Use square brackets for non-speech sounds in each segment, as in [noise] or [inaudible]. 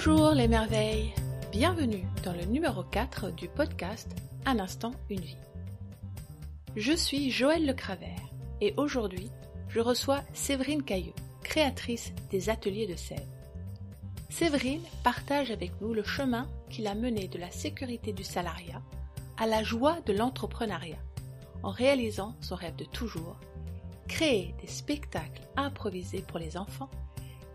Bonjour les merveilles, bienvenue dans le numéro 4 du podcast Un instant, une vie. Je suis Joëlle Le Cravert et aujourd'hui je reçois Séverine Cailleux, créatrice des ateliers de Sèvres. Séverine partage avec nous le chemin qu'il a mené de la sécurité du salariat à la joie de l'entrepreneuriat, en réalisant son rêve de toujours, créer des spectacles improvisés pour les enfants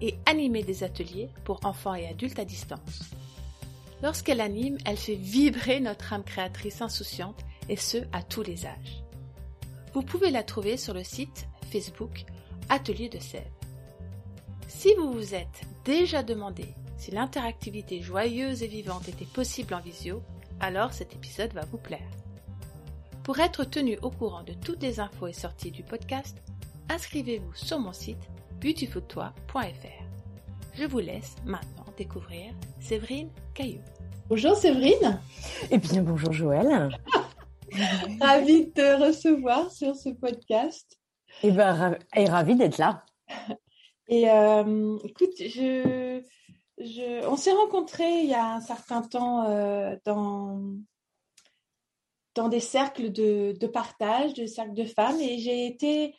et animer des ateliers pour enfants et adultes à distance. Lorsqu'elle anime, elle fait vibrer notre âme créatrice insouciante et ce à tous les âges. Vous pouvez la trouver sur le site Facebook Atelier de Sèvres. Si vous vous êtes déjà demandé si l'interactivité joyeuse et vivante était possible en visio, alors cet épisode va vous plaire. Pour être tenu au courant de toutes les infos et sorties du podcast, inscrivez-vous sur mon site beautifultoi.fr. Je vous laisse maintenant découvrir Séverine Caillou. Bonjour Séverine. Et bien bonjour Joël. [laughs] ravie de te recevoir sur ce podcast. Et, ben, et ravie d'être là. Et euh, écoute, je, je, on s'est rencontrés il y a un certain temps euh, dans, dans des cercles de, de partage, de cercles de femmes, et j'ai été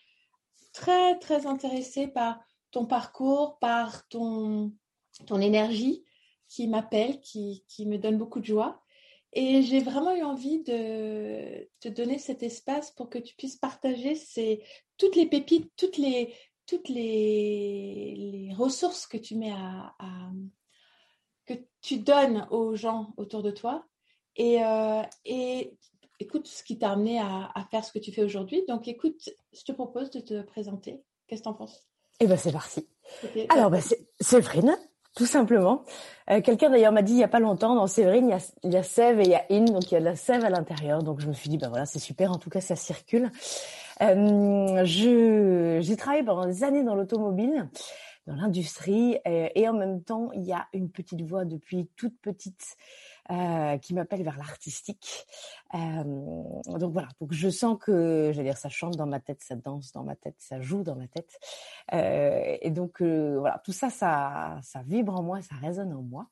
très, très intéressée par ton parcours, par ton, ton énergie qui m'appelle, qui, qui me donne beaucoup de joie. Et j'ai vraiment eu envie de te donner cet espace pour que tu puisses partager ces, toutes les pépites, toutes les, toutes les, ressources que tu mets à, que tu donnes aux gens autour de toi. Et, euh, et écoute ce qui t'a amené à, faire ce que tu fais aujourd'hui. Donc, écoute, je te propose de te présenter. Qu'est-ce que tu en penses? Eh bien, c'est parti. Alors, bah, c'est Séverine, tout simplement. Euh, quelqu'un d'ailleurs m'a dit il n'y a pas longtemps, dans Séverine, il y, a, il y a sève et il y a in, donc il y a de la sève à l'intérieur. Donc, je me suis dit, ben voilà, c'est super. En tout cas, ça circule. Euh, j'ai travaillé pendant des années dans l'automobile dans l'industrie et, et, en même temps il y a une petite voix depuis toute petite euh, qui m'appelle vers l'artistique. Euh, donc voilà, donc je sens que, veux dire, ça chante dans ma tête, ça danse dans ma tête, ça joue dans ma tête. Euh, et donc euh, voilà, tout ça, ça, ça vibre en moi, ça résonne en moi.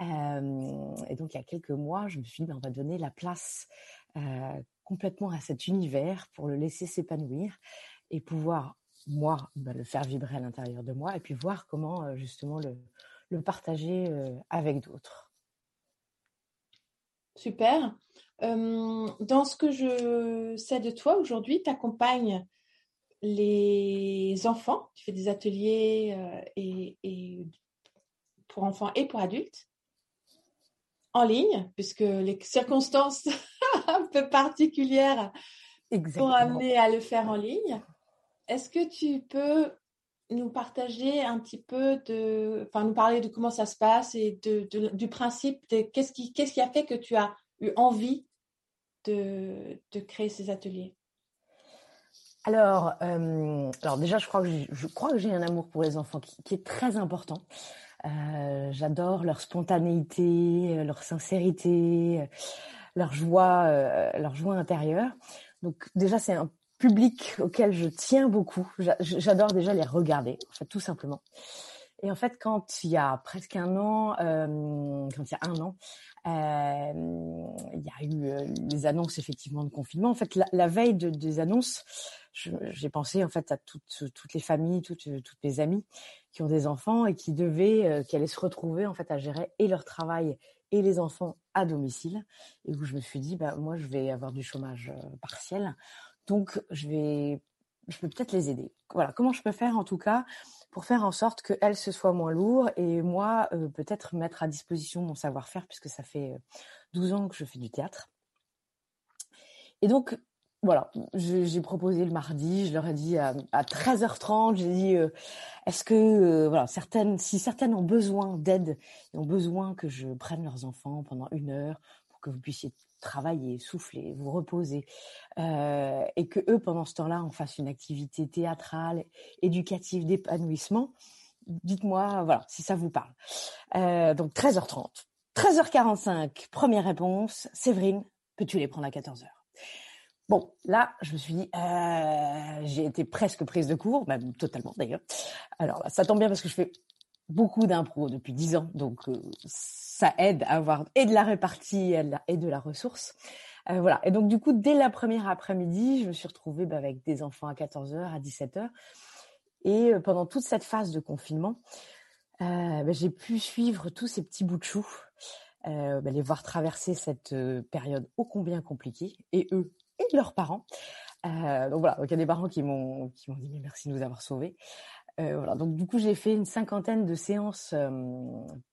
Euh, et donc il y a quelques mois, je me suis dit, ben, on va donner la place complètement à cet univers pour le laisser s'épanouir et pouvoir moi ben, le faire vibrer à l'intérieur de moi et puis voir comment justement le, le partager avec d'autres. Super. dans ce que je sais de toi aujourd'hui, tu accompagnes les enfants, tu fais des ateliers et, pour enfants et pour adultes en ligne, puisque les circonstances [laughs] un peu particulières Exactement. pour amener à le faire en ligne. Est-ce que tu peux nous partager un petit peu de, enfin nous parler de comment ça se passe et de, du principe de qu'est-ce qui, qu'est-ce qui a fait que tu as eu envie de, de créer ces ateliers? Alors, euh, alors déjà, je crois que je crois que j'ai un amour pour les enfants qui, est très important. Euh, J'adore leur spontanéité, leur sincérité, leur joie, euh, leur joie intérieure. Donc déjà, c'est un public auquel je tiens beaucoup. J'adore déjà les regarder, en fait, tout simplement. Et en fait, quand il y a presque un an, euh, quand il y a un an, euh, il y a eu euh, les annonces effectivement de confinement. En fait, la, veille de, des annonces, j'ai pensé en fait à toutes, les familles, toutes, toutes mes amies qui ont des enfants et qui devaient, qui allaient se retrouver en fait à gérer et leur travail et les enfants à domicile. Et où je me suis dit, bah moi, je vais avoir du chômage partiel donc, je vais, je peux peut-être les aider. Voilà, comment je peux faire en tout cas pour faire en sorte qu'elles se soient moins lourd et moi euh, peut-être mettre à disposition mon savoir-faire puisque ça fait 12 euh, ans que je fais du théâtre. Et donc voilà, j'ai proposé le mardi, je leur ai dit à, 13h30, j'ai dit euh, est-ce que voilà certaines, si certaines ont besoin d'aide ont besoin que je prenne leurs enfants pendant une heure que vous puissiez travailler, souffler, vous reposer, euh, et que eux, pendant ce temps-là, on fasse une activité théâtrale, éducative, d'épanouissement, dites-moi, voilà, si ça vous parle. Euh, donc 13h30. 13h45, première réponse, Séverine, peux-tu les prendre à 14h Bon, là, je me suis dit, euh, j'ai été presque prise de court, même totalement d'ailleurs. Alors, ça tombe bien parce que je fais beaucoup d'impro depuis dix ans, donc ça aide à avoir et de la répartie et de la ressource. voilà. Et donc, du coup, dès la première après-midi, je me suis retrouvée bah, avec des enfants à 14h, à 17h. Et pendant toute cette phase de confinement, bah, j'ai pu suivre tous ces petits bouts de chou, bah, les voir traverser cette période ô combien compliquée, et eux et leurs parents. donc voilà, il y a des parents qui m'ont qui m'ont dit mais merci de nous avoir sauvés. Voilà, donc du coup j'ai fait une cinquantaine de séances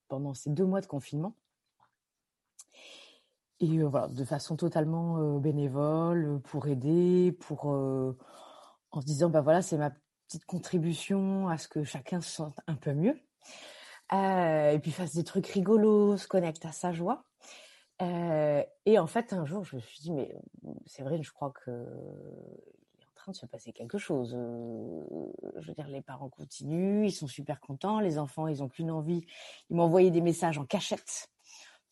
pendant ces deux mois de confinement. Et voilà, de façon totalement bénévole, pour aider, pour en se disant bah voilà c'est ma petite contribution à ce que chacun se sente un peu mieux. Euh, et puis fasse des trucs rigolos, se connecte à sa joie. Euh, et en fait, un jour, je me suis dit, mais c'est vrai, je crois que de se passer quelque chose. Euh, je veux dire, les parents continuent, ils sont super contents, les enfants, ils ont qu'une envie. Ils m'envoyaient des messages en cachette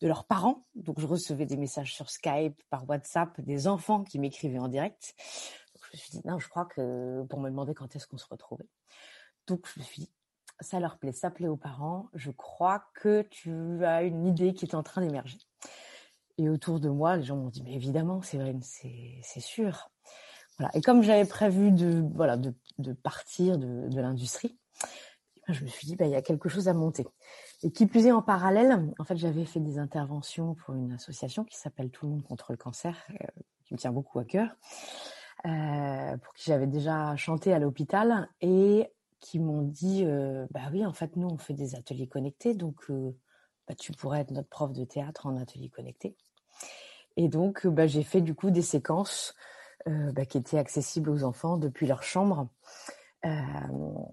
de leurs parents. Donc, je recevais des messages sur Skype, par WhatsApp, des enfants qui m'écrivaient en direct. Je me suis dit, non, je crois que pour me demander quand est-ce qu'on se retrouvait. Donc, je me suis dit, ça leur plaît, ça plaît aux parents. Je crois que tu as une idée qui est en train d'émerger. Et autour de moi, les gens m'ont dit, mais évidemment, c'est c'est sûr. Et comme j'avais prévu de, partir de, l'industrie, ben, je me suis dit, bah, il y a quelque chose à monter. Et qui plus est, en parallèle, en fait, j'avais fait des interventions pour une association qui s'appelle Tout le monde contre le cancer, euh, qui me tient beaucoup à cœur, euh, pour qui j'avais déjà chanté à l'hôpital. Et qui m'ont dit bah oui en fait nous on fait des ateliers connectés donc bah, tu pourrais être notre prof de théâtre en atelier connecté et donc bah, j'ai fait du coup des séquences bah, qui étaient accessibles aux enfants depuis leur chambre pour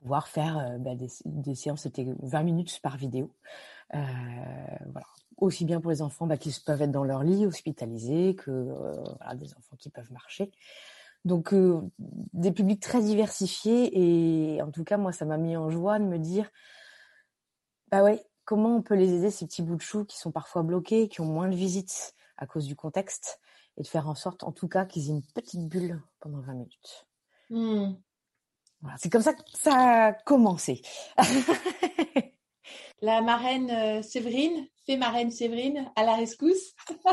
pouvoir faire bah, des, séances c'était 20 minutes par vidéo. Voilà. Aussi bien pour les enfants bah, qui peuvent être dans leur lit hospitalisés que des enfants qui peuvent marcher. Donc des publics très diversifiés et en tout cas moi ça m'a mis en joie de me dire bah ouais comment on peut les aider ces petits bouts de chou qui sont parfois bloqués, qui ont moins de visites à cause du contexte et de faire en sorte en tout cas qu'ils aient une petite bulle pendant 20 minutes. Mmh. Voilà, c'est comme ça que ça a commencé. [laughs] la marraine Séverine, fait marraine Séverine à la rescousse. [laughs]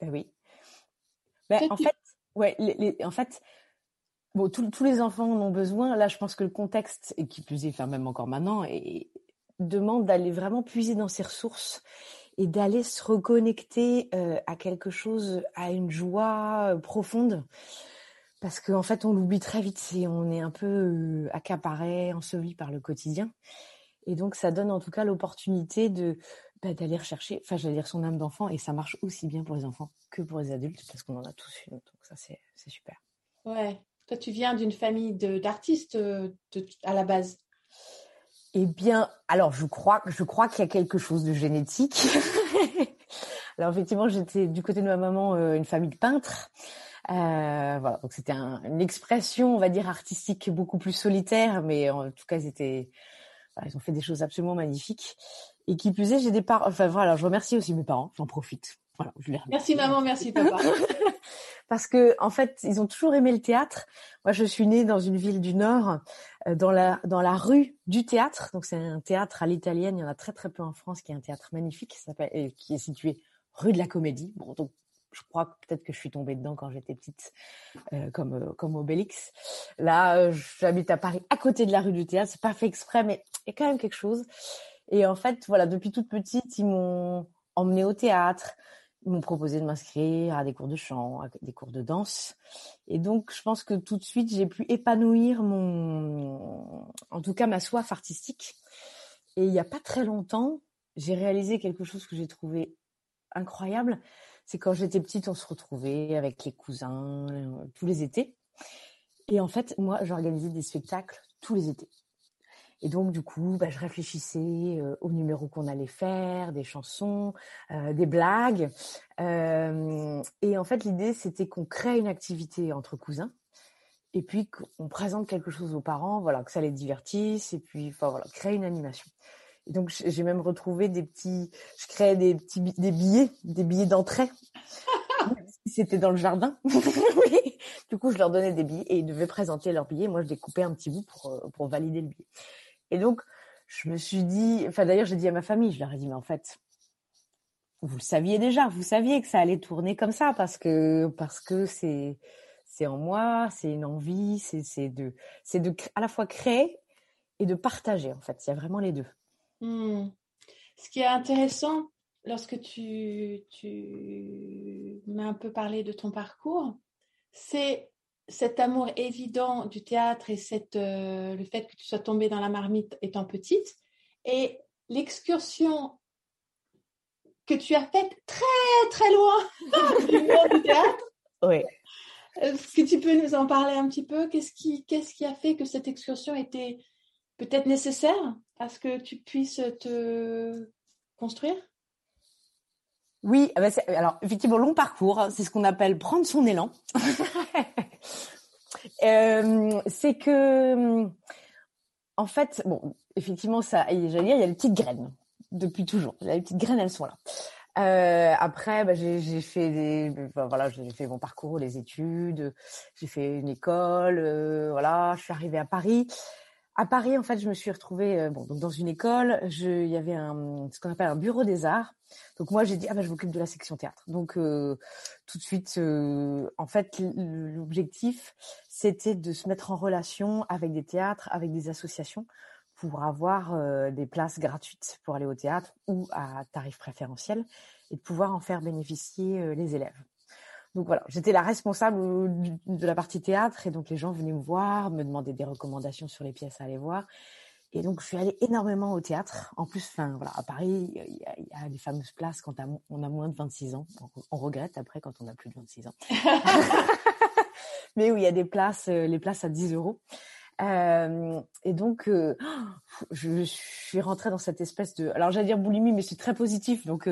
ben oui. Ben, en fait, ouais, les, en fait, bon, tous les enfants en ont besoin. Là, je pense que le contexte, et qui plus est, enfin même encore maintenant, et, demande d'aller vraiment puiser dans ses ressources et d'aller se reconnecter euh, à quelque chose, à une joie euh, profonde. Parce qu'en en fait, on l'oublie très vite si on est un peu euh, accaparé, enseveli par le quotidien. Et donc, ça donne en tout cas l'opportunité de bah, d'aller rechercher, enfin, j'allais dire son âme d'enfant, et ça marche aussi bien pour les enfants que pour les adultes, parce qu'on en a tous une. Donc, ça, c'est super. Ouais. Toi, tu viens d'une famille d'artistes à la base? Eh bien, alors, je crois, je crois qu'il y a quelque chose de génétique. [laughs] alors, effectivement, j'étais du côté de ma maman euh, une famille de peintres. Euh, voilà, donc c'était une expression, on va dire, artistique beaucoup plus solitaire, mais en tout cas, ils étaient, ils ont fait des choses absolument magnifiques. Et qui plus est, j'ai des parents. Enfin voilà, je remercie aussi mes parents. J'en profite. Voilà, je les Merci maman, merci papa. [laughs] Parce que en fait, ils ont toujours aimé le théâtre. Moi, je suis née dans une ville du Nord, euh, dans la dans la rue du théâtre. Donc c'est un théâtre à l'italienne. Il y en a très très peu en France, qui est un théâtre magnifique, qui s'appelle, qui est situé rue de la Comédie. Bon, donc je crois peut-être que je suis tombée dedans quand j'étais petite, euh, comme euh, comme Obélix. Là, euh, j'habite à Paris, à côté de la rue du théâtre. C'est pas fait exprès, mais il y a quand même quelque chose. Et en fait, voilà, depuis toute petite, ils m'ont emmenée au théâtre. M'ont proposé de m'inscrire à des cours de chant, à des cours de danse. Et donc, je pense que tout de suite, j'ai pu épanouir mon, en tout cas, ma soif artistique. Et il n'y a pas très longtemps, j'ai réalisé quelque chose que j'ai trouvé incroyable. C'est quand j'étais petite, on se retrouvait avec les cousins euh, tous les étés. Et en fait, moi, j'organisais des spectacles tous les étés. Et donc, du coup, bah, je réfléchissais euh, aux numéros qu'on allait faire, des chansons, euh, des blagues. Euh, et en fait, l'idée, c'était qu'on crée une activité entre cousins et puis qu'on présente quelque chose aux parents, voilà, que ça les divertisse et puis, enfin voilà, créer une animation. Et donc, j'ai même retrouvé des petits, je créais des petits des billets, des billets d'entrée. [laughs] C'était dans le jardin. [laughs] oui. Du coup, je leur donnais des billets et ils devaient présenter leurs billets. Moi, je découpais un petit bout pour, pour valider le billet. Et donc, je me suis dit, enfin d'ailleurs, j'ai dit à ma famille, je leur ai dit, mais en fait, vous le saviez déjà, vous saviez que ça allait tourner comme ça parce que parce que c'est c'est en moi, c'est une envie, c'est c'est de c'est de à la fois créer et de partager en fait. Il y a vraiment les deux. Hmm. Ce qui est intéressant lorsque tu tu m'as un peu parlé de ton parcours, c'est cet amour évident du théâtre et cette, euh, le fait que tu sois tombée dans la marmite étant petite et l'excursion que tu as faite très très loin [laughs] du monde du théâtre. Oui. Est-ce que tu peux nous en parler un petit peu? Qu'est-ce qui, qu'est-ce qui a fait que cette excursion était peut-être nécessaire à ce que tu puisses te construire? Oui, ah bah, alors effectivement, long parcours, hein, c'est ce qu'on appelle prendre son élan. [laughs] [laughs] euh, c'est que, en fait, bon, effectivement, ça, j'allais dire, il y a les petites graines depuis toujours. Les petites graines, elles sont là. Euh, après, bah, j'ai fait des, bah, voilà, j'ai fait mon parcours, les études, j'ai fait une école, euh, voilà, je suis arrivée à Paris. À Paris, en fait, je me suis retrouvée euh, bon, donc dans une école. Il y avait ce qu'on appelle un bureau des arts. Donc moi, j'ai dit ah ben je m'occupe de la section théâtre. Donc euh, tout de suite, euh, en fait, l'objectif c'était de se mettre en relation avec des théâtres, avec des associations pour avoir des places gratuites pour aller au théâtre ou à tarif préférentiel et de pouvoir en faire bénéficier les élèves. Donc voilà, j'étais la responsable de la partie théâtre et donc les gens venaient me voir, me demander des recommandations sur les pièces à aller voir. Et donc je suis allée énormément au théâtre. En plus, enfin voilà, à Paris, il y, a, des fameuses places quand on a moins de 26 ans. On regrette après quand on a plus de 26 ans. [laughs] Mais oui, il y a des places, euh, les places à 10 euros. Euh, et donc, euh, je, suis rentrée dans cette espèce de, alors j'allais dire boulimie, mais c'est très positif. Donc,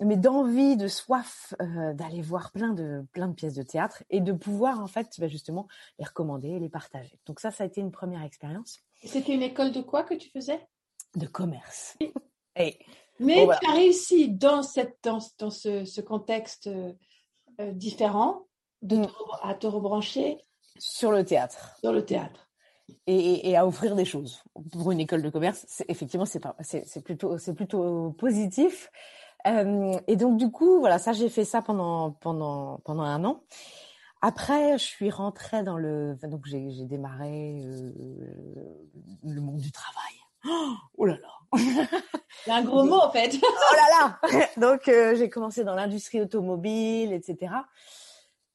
mais d'envie, de soif euh, d'aller voir plein de plein de pièces de théâtre et de pouvoir en fait bah, justement les recommander et les partager. Donc ça, ça a été une première expérience. C'était une école de quoi que tu faisais? De commerce. [laughs] Mais tu as réussi dans cette dans, dans ce, ce, contexte euh, différent de mm. à te rebrancher sur le théâtre. Sur le théâtre. Et, et, à offrir des choses pour une école de commerce. Effectivement, c'est plutôt c'est plutôt positif. Euh, et donc du coup, voilà, ça j'ai fait ça pendant pendant pendant un an. Après, je suis rentrée dans le, donc j'ai démarré euh, le monde du travail. Oh, là là. C'est un gros mot en fait. [laughs] oh là là. Donc euh, j'ai commencé dans l'industrie automobile, etc.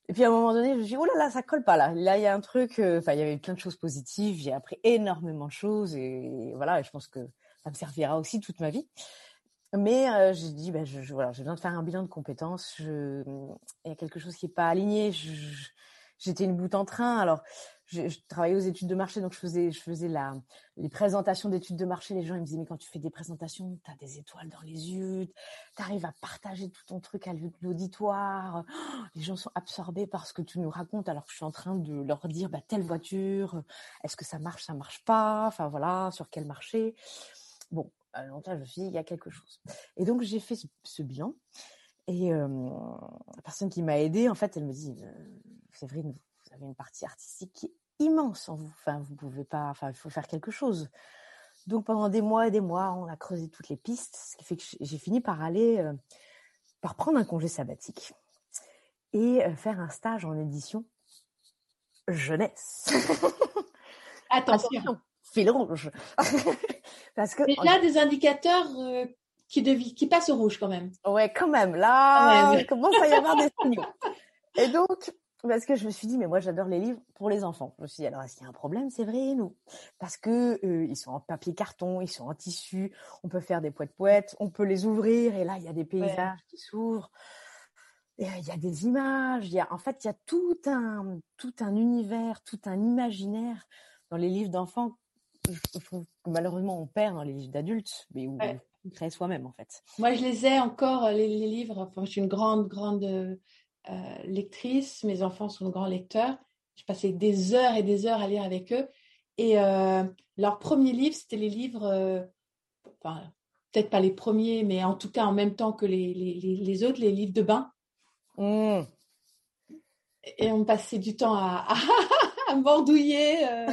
Et puis à un moment donné, je me suis dit, oh là là, ça colle pas là. Là, il y a un truc, enfin, il y avait plein de choses positives. J'ai appris énormément de choses et, voilà, et je pense que ça me servira aussi toute ma vie. Mais euh, j'ai dit, bah, je, voilà, j'ai besoin de faire un bilan de compétences. Je, il y a quelque chose qui n'est pas aligné. J'étais une bout en train. Alors, je, travaillais aux études de marché, donc je faisais, je faisais la, les présentations d'études de marché. Les gens ils me disaient, mais quand tu fais des présentations, tu as des étoiles dans les yeux, tu arrives à partager tout ton truc à l'auditoire. les gens sont absorbés par ce que tu nous racontes, alors que je suis en train de leur dire, bah, telle voiture, est-ce que ça marche, ça marche pas, enfin voilà, sur quel marché? Bon, longtemps, je me suis dit, il y a quelque chose. Et donc, j'ai fait ce, bilan. Et euh, la personne qui m'a aidée, en fait, elle me dit, euh, Séverine, vous avez une partie artistique qui est immense en vous. Enfin, vous pouvez pas, enfin, il faut faire quelque chose. Donc, pendant des mois et des mois, on a creusé toutes les pistes, ce qui fait que j'ai fini par aller, euh, par prendre un congé sabbatique et euh, faire un stage en édition jeunesse. [laughs] Attention. Attention fil rouge. [laughs] Parce que. Y a des indicateurs euh, qui, qui passent au rouge quand même. Ouais, quand même. Là, il commence à y avoir des signaux. Et donc, parce que je me suis dit, mais moi j'adore les livres pour les enfants. Je me suis dit, alors est-ce qu'il y a un problème? C'est vrai, nous Parce que euh, ils sont en papier carton, ils sont en tissu, on peut faire des poètes poètes, on peut les ouvrir et là il y a des paysages qui s'ouvrent. Il y a des images, il y a, en fait, il y a tout un, tout un univers, tout un imaginaire dans les livres d'enfants je trouve que malheureusement on perd dans les livres d'adultes, mais où on crée soi-même en fait. Moi je les ai encore les, livres. Enfin, je suis une grande grande euh, lectrice. Mes enfants sont de grands lecteurs. Je passais des heures et des heures à lire avec eux. Et euh, leur premier livre, c'était les livres, euh, enfin peut-être pas les premiers, mais en tout cas en même temps que les, les, les autres, les livres de bain. Mmh. Et on passait du temps à, [laughs] à, mordouiller, euh,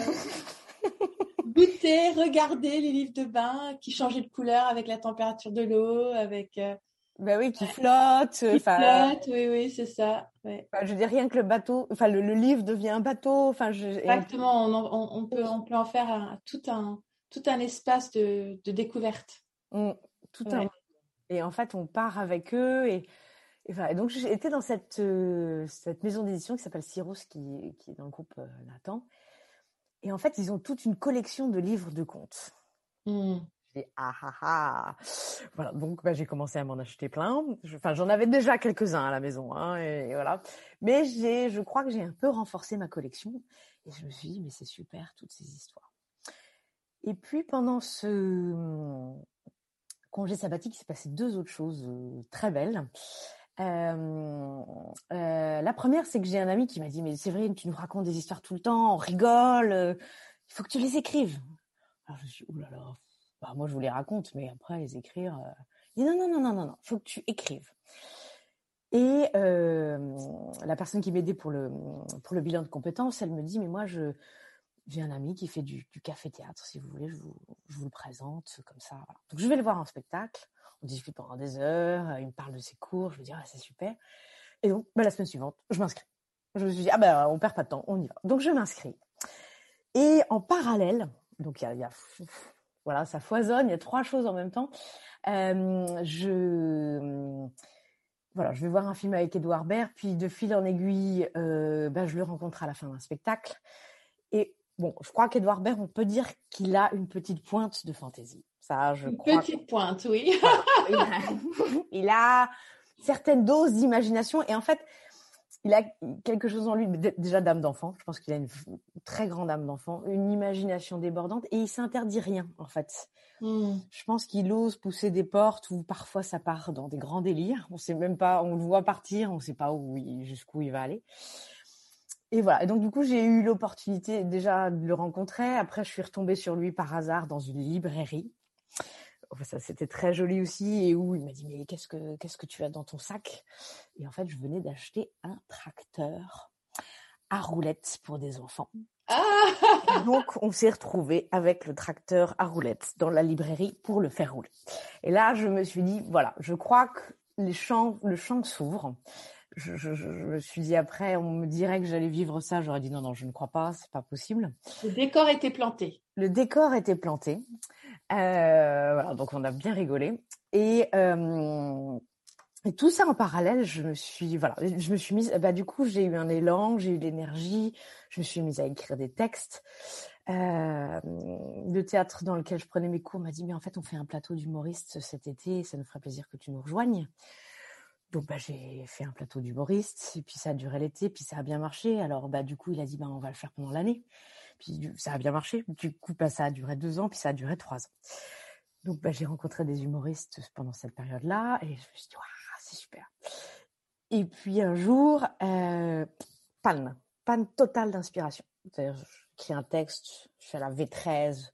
[laughs] goûter, regarder les livres de bain qui changeaient de couleur avec la température de l'eau, avec. Euh, ben oui, qui flotte. Qui flotte, oui, oui, c'est ça. je veux dire, rien que le bateau, enfin, le, livre devient un bateau. Enfin, je... Exactement, on, on, peut, on peut en faire tout, un, tout un espace de, de découverte. Mmh, tout un. Et en fait, on part avec eux et et, donc j'étais dans cette, euh, cette maison d'édition qui s'appelle Cyrus, qui, qui, est dans le groupe euh, Nathan. Et en fait, ils ont toute une collection de livres de contes. Mmh. J'ai ah ah ah. Voilà, donc bah, j'ai commencé à m'en acheter plein. Enfin, j'en avais déjà quelques-uns à la maison, hein, et, voilà. Mais j'ai, je crois que j'ai un peu renforcé ma collection. Et je me suis dit, mais c'est super toutes ces histoires. Et puis pendant ce hum, congé sabbatique, il s'est passé deux autres choses euh, très belles. Euh, euh, la première, c'est que j'ai un ami qui m'a dit mais Séverine, tu nous racontes des histoires tout le temps, on rigole, euh, il faut que tu les écrives. Alors je me suis dit, là, bah, moi je vous les raconte, mais après les écrire, il dit non non non non non non, faut que tu écrives. Et la personne qui m'aidait pour le pour le bilan de compétences, elle me dit mais moi j'ai un ami qui fait du, du café théâtre, si vous voulez, je vous le présente comme ça. Donc je vais le voir en spectacle on discute pendant des heures, euh, il me parle de ses cours, je me dis, ah, c'est super. Et donc, bah, la semaine suivante, je m'inscris. Je me suis dit, ah ben, on perd pas de temps, on y va. Donc, je m'inscris. Et en parallèle, donc il y a, voilà, ça foisonne, il y a trois choses en même temps. Euh, je, voilà, je vais voir un film avec Edouard Baird, puis de fil en aiguille, euh, bah, je le rencontre à la fin d'un spectacle. Bon, je crois qu'Edouard Baird, on peut dire qu'il a une petite pointe de fantaisie. Ça, je Une petite pointe, oui. il, a, certaines doses d'imagination et en fait, il a quelque chose en lui, déjà d'âme d'enfant. Je pense qu'il a une très grande âme d'enfant, une imagination débordante et il s'interdit rien en fait. Hmm. Je pense qu'il ose pousser des portes où parfois ça part dans des grands délires. On sait même pas, on le voit partir, on sait pas où jusqu'où il va aller. Et voilà. Et donc du coup, j'ai eu l'opportunité déjà de le rencontrer. Après, je suis retombée sur lui par hasard dans une librairie. Ça c'était très joli aussi. Et où il m'a dit mais qu'est-ce que qu'est-ce que tu as dans ton sac? Et en fait je venais d'acheter un tracteur à roulettes pour des enfants. Ah donc on s'est retrouvé avec le tracteur à roulettes dans la librairie pour le faire rouler. Et là je me suis dit voilà je crois que les champs le champ s'ouvre je, je, je, me suis dit après, on me dirait que j'allais vivre ça. J'aurais dit non, non, je ne crois pas, c'est pas possible. Le décor était planté. Le décor était planté. Euh, voilà, donc on a bien rigolé. Et, euh, et tout ça en parallèle, je me suis voilà, je me suis mise. Bah du coup, j'ai eu un élan, j'ai eu l'énergie. Je me suis mise à écrire des textes. Euh, le théâtre dans lequel je prenais mes cours m'a dit mais en fait on fait un plateau d'humoristes cet été, ça nous ferait plaisir que tu nous rejoignes. Donc bah, j'ai fait un plateau d'humoristes et puis ça a duré l'été, puis ça a bien marché. Alors bah du coup il a dit bah on va le faire pendant l'année. Puis ça a bien marché. Du coup, bah, ça a duré deux ans, puis ça a duré trois ans. Donc, bah, j'ai rencontré des humoristes pendant cette période-là, et je me suis dit, c'est super. Et puis un jour, euh, panne, panne totale d'inspiration. C'est-à-dire, j'écris un texte, je fais la V13,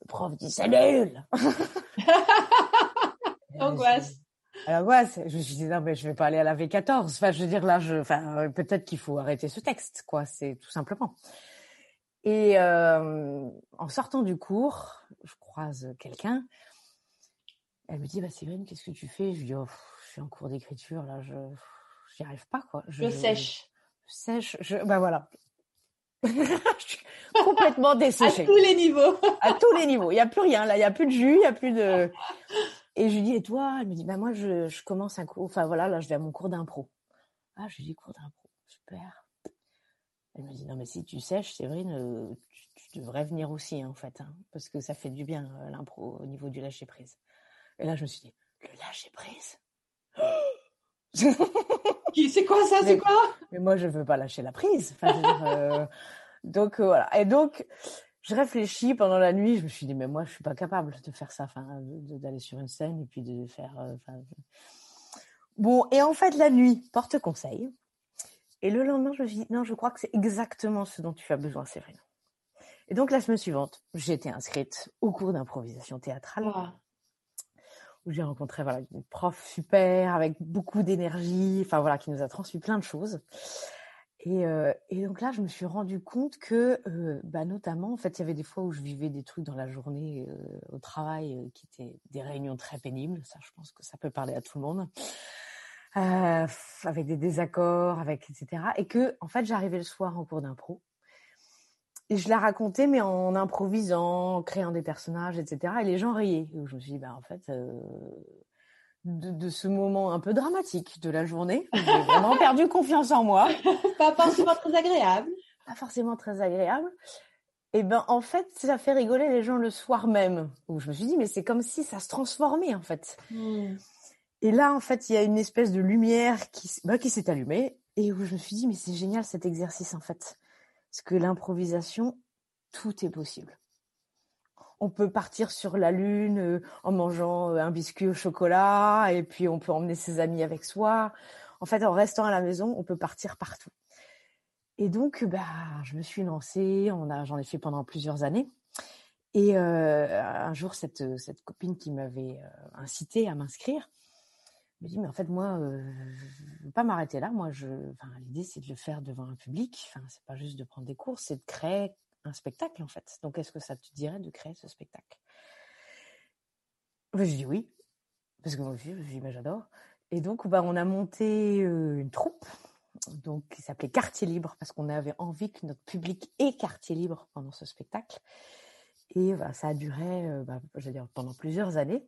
le prof dit, c'est nul [laughs] Angoisse. [laughs] Angoisse. Je me suis dit, non, mais je vais pas aller à la V14. Enfin, je veux dire, là, je, enfin, peut-être qu'il faut arrêter ce texte, quoi. C'est tout simplement. Et euh, en sortant du cours, je croise quelqu'un. Elle me dit, bah, Séverine, qu'est-ce que tu fais? Je lui dis, oh, je suis en cours d'écriture, là, je n'y arrive pas, quoi. Je, sèche. Je sèche, je, bah voilà. [laughs] je suis complètement [laughs] desséchée. à tous les niveaux. à tous les niveaux. Il n'y a plus rien, là, il n'y a plus de jus, il n'y a plus de... Et je lui dis, et toi? Elle me dit, bah moi, je, je commence un cours, enfin voilà, là, je vais à mon cours d'impro. Ah, je lui dis, cours d'impro, super. Elle me dit non mais si tu sèches, Séverine, euh, tu, devrais venir aussi hein, en fait, hein, parce que ça fait du bien euh, l'impro au niveau du lâcher prise. Et là je me suis dit le lâcher prise? [laughs] [laughs] c'est quoi ça? C'est quoi? Mais moi je veux pas lâcher la prise. Euh, donc voilà. Et donc je réfléchis pendant la nuit. Je me suis dit mais moi je suis pas capable de faire ça, enfin d'aller sur une scène et puis de faire. Bon et en fait la nuit porte conseil. Et le lendemain, je me suis dit, non, je crois que c'est exactement ce dont tu as besoin, Séverine. Et donc, la semaine suivante, j'ai été inscrite au cours d'improvisation théâtrale. Où j'ai rencontré voilà, une prof super, avec beaucoup d'énergie, enfin voilà, qui nous a transmis plein de choses. Et, et, donc là, je me suis rendu compte que, bah, notamment, en fait, il y avait des fois où je vivais des trucs dans la journée au travail qui étaient des réunions très pénibles. Ça, je pense que ça peut parler à tout le monde. avec des désaccords, avec etc. Et que, en fait, j'arrivais le soir en cours d'impro et je la racontais, mais en improvisant, en créant des personnages, etc. Et les gens riaient. Et je me suis dit, bah, en fait, euh, de, de, ce moment un peu dramatique de la journée, j'ai vraiment [laughs] perdu confiance en moi. Pas forcément très agréable. Pas forcément très agréable. Et ben, en fait, ça fait rigoler les gens le soir même. Où je me suis dit, mais c'est comme si ça se transformait, en fait. Hmm. Et là, en fait, il y a une espèce de lumière qui, bah, qui s'est allumée et où je me suis dit, mais c'est génial cet exercice, en fait. Parce que l'improvisation, tout est possible. On peut partir sur la lune euh, en mangeant euh, un biscuit au chocolat, et puis on peut emmener ses amis avec soi. En fait, en restant à la maison, on peut partir partout. Et donc, bah, je me suis lancée. On a, j'en ai fait pendant plusieurs années. Et euh, un jour, cette, cette copine qui m'avait incité à m'inscrire me dit mais en fait moi euh, je veux pas m'arrêter là moi l'idée c'est de le faire devant un public enfin c'est pas juste de prendre des cours c'est de créer un spectacle en fait. Donc est-ce que ça te dirait de créer ce spectacle? Je dis oui parce que moi aussi je j'adore. Et donc bah on a monté euh, une troupe donc qui s'appelait Quartier Libre parce qu'on avait envie que notre public ait quartier libre pendant ce spectacle. Et bah, ça a duré euh, bah, je dire pendant plusieurs années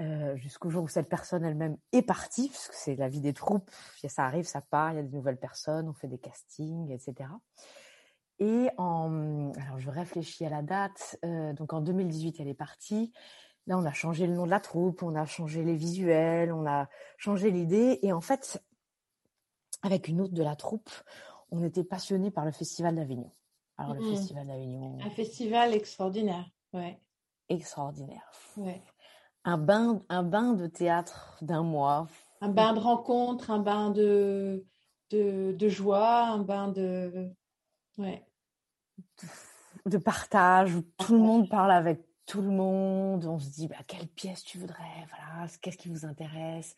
euh, jusqu'au jour où cette personne elle-même est partie, parce que c'est la vie des troupes, ça arrive, ça part, il y a de nouvelles personnes, on fait des castings, etc. Et en, alors je réfléchis à la date, euh, donc en 2018 elle est partie. Là on a changé le nom de la troupe, on a changé les visuels, on a changé l'idée, et en fait avec une autre de la troupe, on était passionnés par le festival d'Avignon. Alors le mmh. festival d'Avignon. Un festival extraordinaire, ouais. Extraordinaire. Ouais un bain, un bain de théâtre d'un mois. Un bain de rencontre, un bain de, de, joie, un bain de, ouais. de partage où tout le monde parle avec tout le monde. On se dit, bah, quelle pièce tu voudrais, voilà, qu'est-ce qui vous intéresse.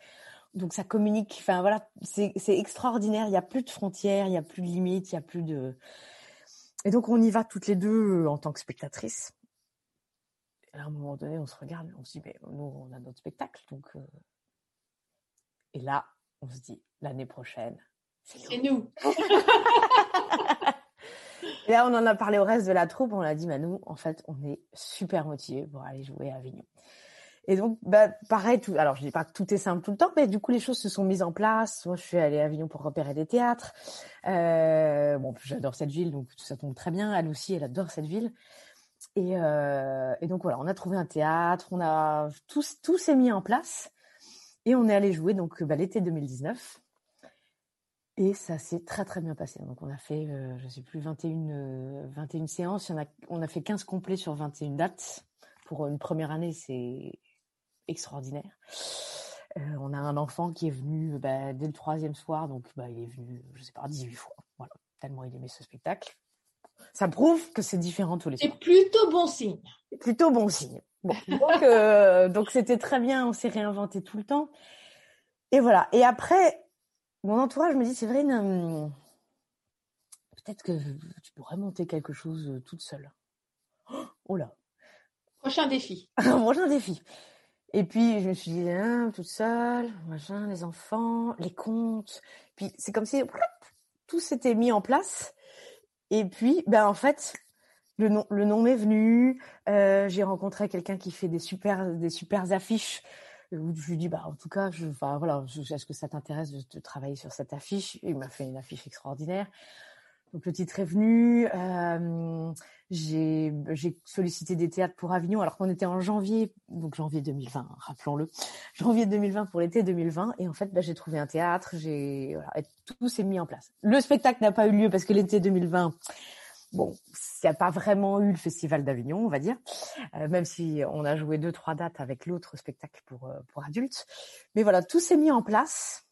Donc ça communique, enfin voilà, c'est extraordinaire. Il n'y a plus de frontières, il n'y a plus de limites, il n'y a plus de. Et donc on y va toutes les deux euh, en tant que spectatrices à un moment donné, on se regarde, on se dit, mais nous, on a notre spectacle. Donc, euh, Et là, on se dit, l'année prochaine, c'est nous. [laughs] [laughs] et là, on en a parlé au reste de la troupe. On a dit, bah, nous, en fait, on est super motivés pour aller jouer à Avignon. Et donc, bah, pareil, tout, alors je dis pas que tout est simple tout le temps, mais du coup, les choses se sont mises en place. Moi, je suis allée à Avignon pour repérer des théâtres. Euh, bon, j'adore cette ville, donc tout ça tombe très bien. Elle aussi, elle adore cette ville. Et, euh, et, donc voilà, on a trouvé un théâtre, on a tout, tout s'est mis en place et on est allé jouer donc bah, l'été 2019 et ça s'est très très bien passé. Donc on a fait, euh, je sais plus, 21, 21 euh, séances, on a, on a fait 15 complets sur 21 dates. Pour une première année, c'est extraordinaire. Euh, on a un enfant qui est venu bah, dès le troisième soir, donc bah, il est venu, je sais pas, 18 fois. Voilà, tellement il aimait ce spectacle. Ça prouve que c'est différent tous les soirs. C'est plutôt bon signe. Plutôt bon [laughs] signe. euh, donc c'était très bien. On s'est réinventé tout le temps. Et voilà. Et après, mon entourage me dit, c'est vrai, peut-être que tu pourrais monter quelque chose euh, toute seule. Oh là. Prochain défi. [laughs] Prochain défi. Et puis je me suis dit, hein, toute seule, machin, les enfants, les comptes. Puis c'est comme si tout s'était mis en place. Et puis, ben en fait, le nom, le nom m'est venu. Euh, j'ai rencontré quelqu'un qui fait des super, des super affiches. Où je lui dis, bah en tout cas, je, enfin, voilà, est-ce que ça t'intéresse de, travailler sur cette affiche? Il m'a fait une affiche extraordinaire. Donc le titre est venu. Euh, j'ai sollicité des théâtres pour Avignon alors qu'on était en janvier, donc janvier 2020, rappelons-le, janvier 2020 pour l'été 2020. Et en fait, bah, j'ai trouvé un théâtre, j'ai voilà, tout s'est mis en place. Le spectacle n'a pas eu lieu parce que l'été 2020, bon, il n'y a pas vraiment eu le festival d'Avignon, on va dire, euh, même si on a joué deux trois dates avec l'autre spectacle pour euh, pour adultes. Mais voilà, tout s'est mis en place.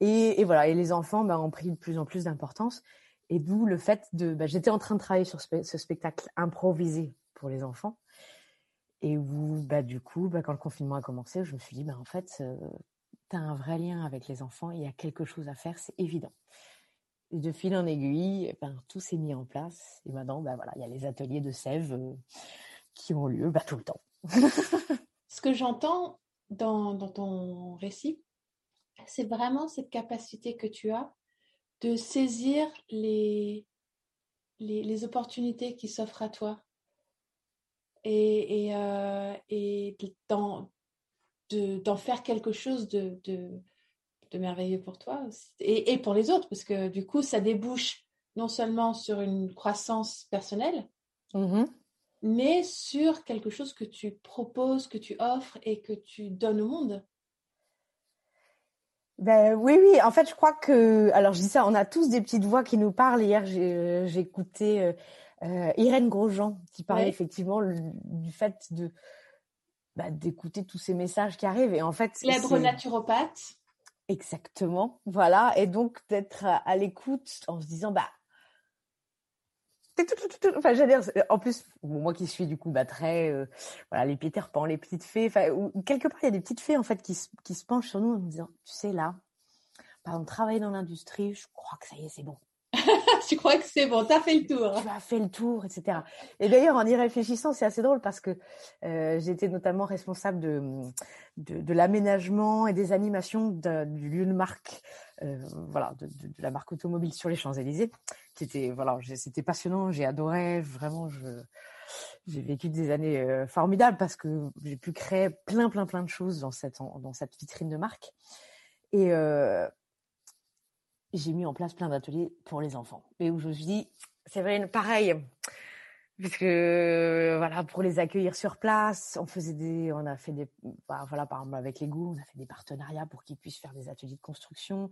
Et, voilà, et les enfants bah, ont pris de plus en plus d'importance. Et d'où le fait de, bah, j'étais en train de travailler sur ce, spectacle improvisé pour les enfants. Et où, bah, du coup, bah, quand le confinement a commencé, je me suis dit, bah, en fait, euh, tu as un vrai lien avec les enfants, il y a quelque chose à faire, c'est évident. De fil en aiguille, eh ben, tout s'est mis en place. Et maintenant, ben, voilà, il y a les ateliers de sève euh, qui ont lieu ben, tout le temps. [laughs] Ce que j'entends dans, ton récit, c'est vraiment cette capacité que tu as de saisir les, les, opportunités qui s'offrent à toi et, et, euh, et d'en, de, faire quelque chose de, de, de merveilleux pour toi aussi. Et, et, pour les autres, parce que du coup, ça débouche non seulement sur une croissance personnelle, mmh mais sur quelque chose que tu proposes, que tu offres et que tu donnes au monde. Ben oui, oui. En fait, je crois que, alors je dis ça, on a tous des petites voix qui nous parlent. Hier, j'ai, j'ai écouté euh, euh, Irène Grosjean qui parlait Ouais. effectivement le- du fait de bah, d'écouter tous ces messages qui arrivent. Et en fait, Célèbre naturopathe. Exactement, voilà. Et donc d'être à, l'écoute en se disant, bah, enfin, c'est- en plus, moi qui suis du coup bah, très, euh, voilà, les Peter Pan, les petites fées, enfin, quelque part, il y a des petites fées en fait qui, se- qui se penchent sur nous en nous disant, tu sais là, par exemple, travailler dans l'industrie, je crois que ça y est, c'est bon. [laughs] tu crois que c'est bon, t'as fait le tour. tu as fait le tour, etc. Et d'ailleurs, en y réfléchissant, c'est assez drôle parce que euh, j'étais notamment responsable de, de, l'aménagement et des animations du lieu de marque, euh, voilà, de, la marque automobile sur les Champs-Élysées, qui était, voilà, c'était passionnant, j'ai adoré, vraiment, j'ai vécu des années euh, formidables parce que j'ai pu créer plein, plein, plein de choses dans cette, dans cette vitrine de marque. Et j'ai mis en place plein d'ateliers pour les enfants. Et où je me suis dit, c'est pareil, puisque voilà, pour les accueillir sur place, on faisait des, on a fait des, bah, voilà, par exemple avec les goûts, on a fait des partenariats pour qu'ils puissent faire des ateliers de construction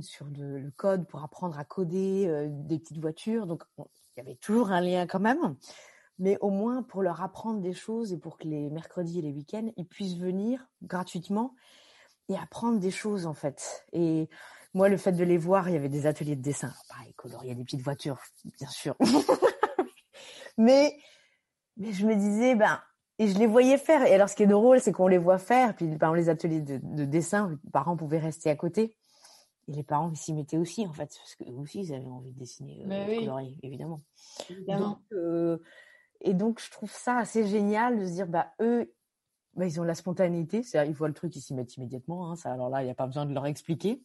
sur le, code pour apprendre à coder euh, des petites voitures. Donc on- il y avait toujours un lien quand même, mais au moins pour leur apprendre des choses et pour que les mercredis et les week-ends ils puissent venir gratuitement et apprendre des choses en fait. Et moi, le fait de les voir, il y avait des ateliers de dessin. Alors, pareil, colorier des petites voitures, bien sûr. [laughs] mais, mais je me disais, ben, et je les voyais faire. Et alors, ce qui est drôle, c'est qu'on les voit faire. Puis, par exemple, les ateliers de, de dessin, les parents pouvaient rester à côté. Et les parents ils s'y mettaient aussi, en fait, parce qu'eux aussi, ils avaient envie de dessiner, euh, de oui. colorier, évidemment. Évidemment. Donc, euh, et donc, je trouve ça assez génial de se dire, bah, eux, bah, ils ont la spontanéité, c'est-à-dire, ils voient le truc, ils s'y mettent immédiatement. Hein, alors là, il n'y a pas besoin de leur expliquer.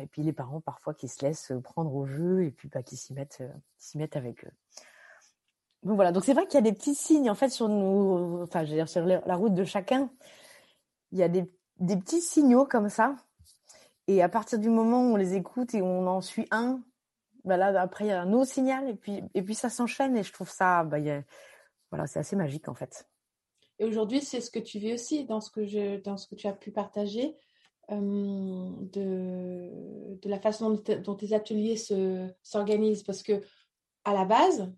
Et puis les parents, parfois, qui se laissent euh, prendre au jeu et puis bah, qui s'y mettent, euh, s'y mettent avec eux. Donc voilà, donc c'est vrai qu'il y a des petits signes, en fait, sur nous, enfin, je dire, sur la route de chacun, il y a des, petits signaux comme ça. Et à partir du moment où on les écoute et on en suit un, bah là, après, il y a un autre signal et puis, et puis ça s'enchaîne et je trouve ça, bah, voilà, c'est assez magique en fait. Et aujourd'hui, c'est ce que tu vis aussi dans ce que, je, dans ce que tu as pu partager, euh, de, de la façon dont, tes- dont tes ateliers se, s'organisent. Parce que à la base,